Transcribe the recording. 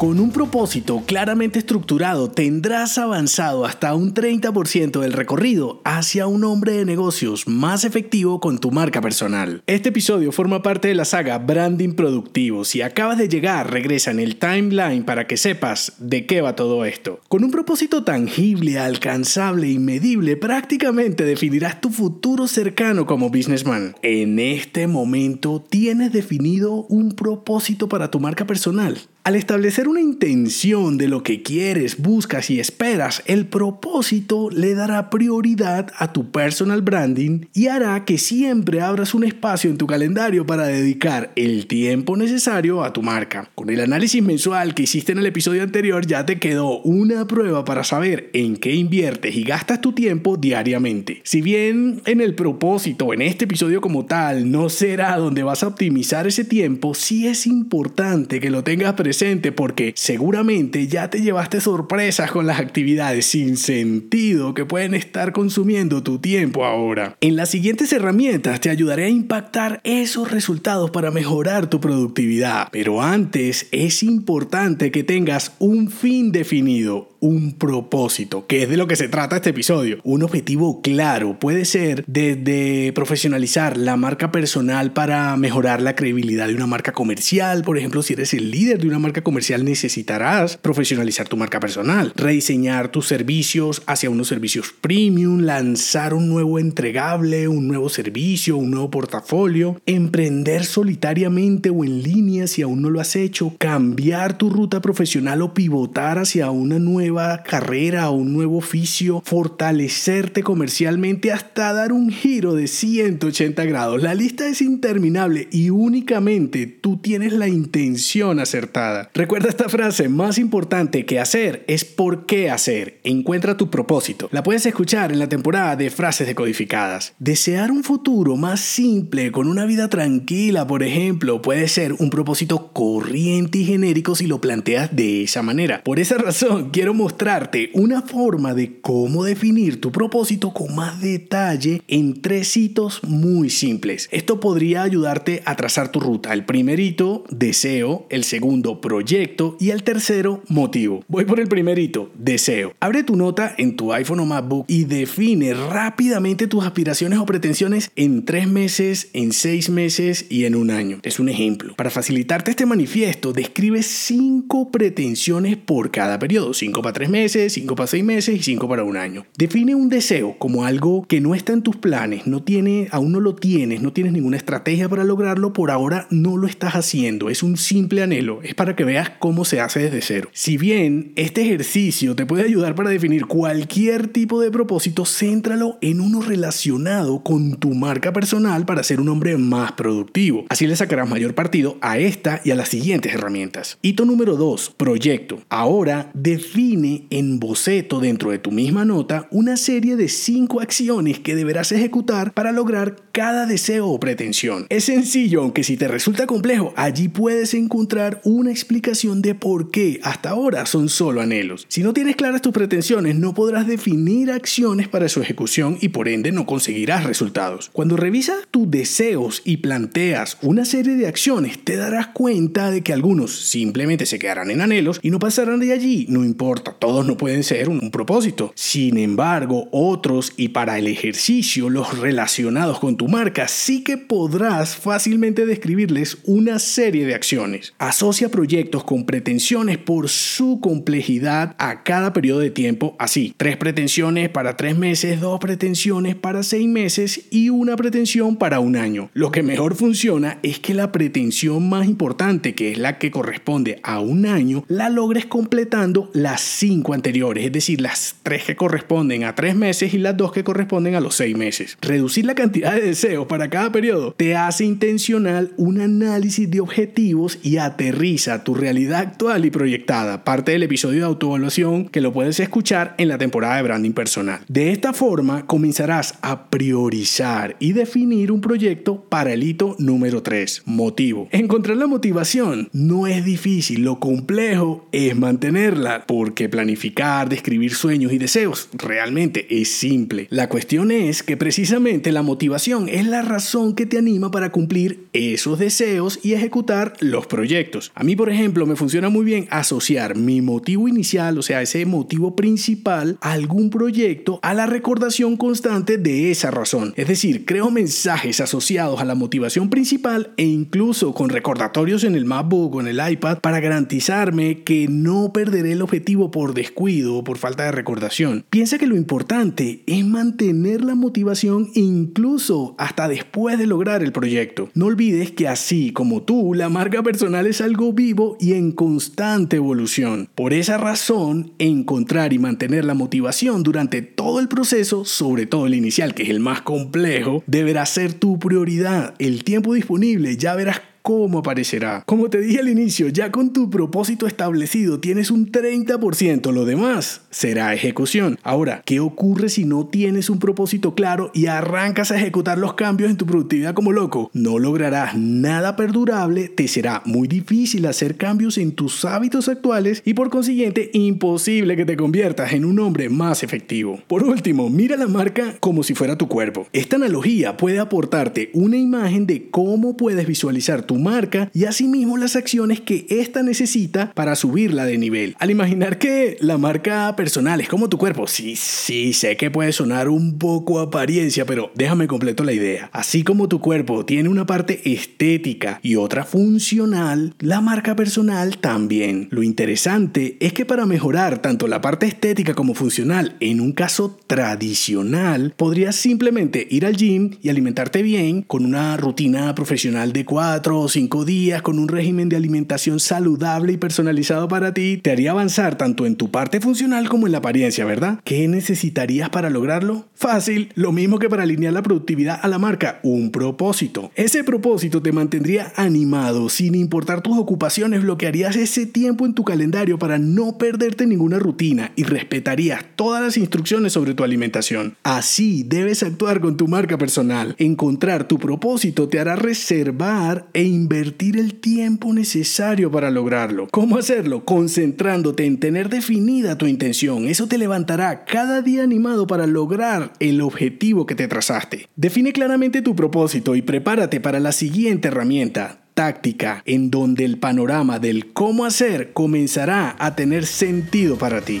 Con un propósito claramente estructurado tendrás avanzado hasta un 30% del recorrido hacia un hombre de negocios más efectivo con tu marca personal. Este episodio forma parte de la saga Branding Productivo. Si acabas de llegar, regresa en el timeline para que sepas de qué va todo esto. Con un propósito tangible, alcanzable y medible, prácticamente definirás tu futuro cercano como businessman. En este momento tienes definido un propósito para tu marca personal. Al establecer una intención de lo que quieres, buscas y esperas, el propósito le dará prioridad a tu personal branding y hará que siempre abras un espacio en tu calendario para dedicar el tiempo necesario a tu marca. Con el análisis mensual que hiciste en el episodio anterior ya te quedó una prueba para saber en qué inviertes y gastas tu tiempo diariamente. Si bien en el propósito, en este episodio como tal, no será donde vas a optimizar ese tiempo, sí es importante que lo tengas presente porque seguramente ya te llevaste sorpresas con las actividades sin sentido que pueden estar consumiendo tu tiempo ahora. En las siguientes herramientas te ayudaré a impactar esos resultados para mejorar tu productividad. Pero antes es importante que tengas un fin definido, un propósito, que es de lo que se trata este episodio. Un objetivo claro puede ser desde profesionalizar la marca personal para mejorar la credibilidad de una marca comercial, por ejemplo, si eres el líder de una marca comercial necesitarás profesionalizar tu marca personal, rediseñar tus servicios hacia unos servicios premium, lanzar un nuevo entregable, un nuevo servicio, un nuevo portafolio, emprender solitariamente o en línea si aún no lo has hecho, cambiar tu ruta profesional o pivotar hacia una nueva carrera o un nuevo oficio, fortalecerte comercialmente hasta dar un giro de 180 grados. La lista es interminable y únicamente tú tienes la intención acertada Recuerda esta frase, más importante que hacer es por qué hacer. Encuentra tu propósito. La puedes escuchar en la temporada de frases decodificadas. Desear un futuro más simple, con una vida tranquila, por ejemplo, puede ser un propósito corriente y genérico si lo planteas de esa manera. Por esa razón, quiero mostrarte una forma de cómo definir tu propósito con más detalle en tres hitos muy simples. Esto podría ayudarte a trazar tu ruta. El primer hito, deseo. El segundo, proyecto y el tercero, motivo. Voy por el primerito, deseo. Abre tu nota en tu iPhone o MacBook y define rápidamente tus aspiraciones o pretensiones en tres meses, en seis meses y en un año. Es un ejemplo. Para facilitarte este manifiesto, describe cinco pretensiones por cada periodo. Cinco para tres meses, cinco para seis meses y cinco para un año. Define un deseo como algo que no está en tus planes, no tiene, aún no lo tienes, no tienes ninguna estrategia para lograrlo, por ahora no lo estás haciendo. Es un simple anhelo. Es para que veas cómo se hace desde cero. Si bien este ejercicio te puede ayudar para definir cualquier tipo de propósito, céntralo en uno relacionado con tu marca personal para ser un hombre más productivo. Así le sacarás mayor partido a esta y a las siguientes herramientas. Hito número 2, proyecto. Ahora define en boceto dentro de tu misma nota una serie de 5 acciones que deberás ejecutar para lograr cada deseo o pretensión. Es sencillo, aunque si te resulta complejo, allí puedes encontrar una explicación de por qué hasta ahora son solo anhelos. Si no tienes claras tus pretensiones, no podrás definir acciones para su ejecución y por ende no conseguirás resultados. Cuando revisas tus deseos y planteas una serie de acciones, te darás cuenta de que algunos simplemente se quedarán en anhelos y no pasarán de allí. No importa, todos no pueden ser un, un propósito. Sin embargo, otros y para el ejercicio, los relacionados con tu marca, sí que podrás fácilmente describirles una serie de acciones. Asocia proyectos con pretensiones por su complejidad a cada periodo de tiempo así. Tres pretensiones para tres meses, dos pretensiones para seis meses y una pretensión para un año. Lo que mejor funciona es que la pretensión más importante, que es la que corresponde a un año, la logres completando las cinco anteriores, es decir, las tres que corresponden a tres meses y las dos que corresponden a los seis meses. Reducir la cantidad de deseos para cada periodo te hace intencional un análisis de objetivos y aterriza tu realidad actual y proyectada, parte del episodio de autoevaluación que lo puedes escuchar en la temporada de branding personal. De esta forma comenzarás a priorizar y definir un proyecto para el hito número 3, motivo. Encontrar la motivación no es difícil, lo complejo es mantenerla, porque planificar, describir sueños y deseos realmente es simple. La cuestión es que precisamente la motivación es la razón que te anima para cumplir esos deseos y ejecutar los proyectos. A mí, por ejemplo, me funciona muy bien asociar mi motivo inicial, o sea, ese motivo principal, algún proyecto, a la recordación constante de esa razón. Es decir, creo mensajes asociados a la motivación principal e incluso con recordatorios en el MacBook o en el iPad para garantizarme que no perderé el objetivo por descuido o por falta de recordación. Piensa que lo importante es mantener la motivación incluso hasta después de lograr el proyecto. No olvides que así como tú, la marca personal es algo vivo y en constante evolución. Por esa razón, encontrar y mantener la motivación durante todo el proceso, sobre todo el inicial, que es el más complejo, deberá ser tu prioridad. El tiempo disponible ya verás cómo aparecerá. Como te dije al inicio, ya con tu propósito establecido tienes un 30%, lo demás será ejecución. Ahora, ¿qué ocurre si no tienes un propósito claro y arrancas a ejecutar los cambios en tu productividad como loco? No lograrás nada perdurable, te será muy difícil hacer cambios en tus hábitos actuales y por consiguiente imposible que te conviertas en un hombre más efectivo. Por último, mira la marca como si fuera tu cuerpo. Esta analogía puede aportarte una imagen de cómo puedes visualizar tu marca y asimismo las acciones que ésta necesita para subirla de nivel. Al imaginar que la marca personal es como tu cuerpo, sí, sí, sé que puede sonar un poco apariencia, pero déjame completo la idea. Así como tu cuerpo tiene una parte estética y otra funcional, la marca personal también. Lo interesante es que para mejorar tanto la parte estética como funcional en un caso tradicional, podrías simplemente ir al gym y alimentarte bien con una rutina profesional de 4 o 5 días con un régimen de alimentación saludable y personalizado para ti, te haría avanzar tanto en tu parte funcional como en la apariencia, ¿verdad? ¿Qué necesitarías para lograrlo? Fácil, lo mismo que para alinear la productividad a la marca, un propósito. Ese propósito te mantendría animado, sin importar tus ocupaciones, bloquearías ese tiempo en tu calendario para no perderte ninguna rutina y respetarías todas las instrucciones sobre tu alimentación. Así debes actuar con tu marca personal. Encontrar tu propósito te hará reservar e invertir el tiempo necesario para lograrlo. ¿Cómo hacerlo? Concentrándote en tener definida tu intención. Eso te levantará cada día animado para lograr el objetivo que te trazaste. Define claramente tu propósito y prepárate para la siguiente herramienta, táctica en donde el panorama del cómo hacer comenzará a tener sentido para ti.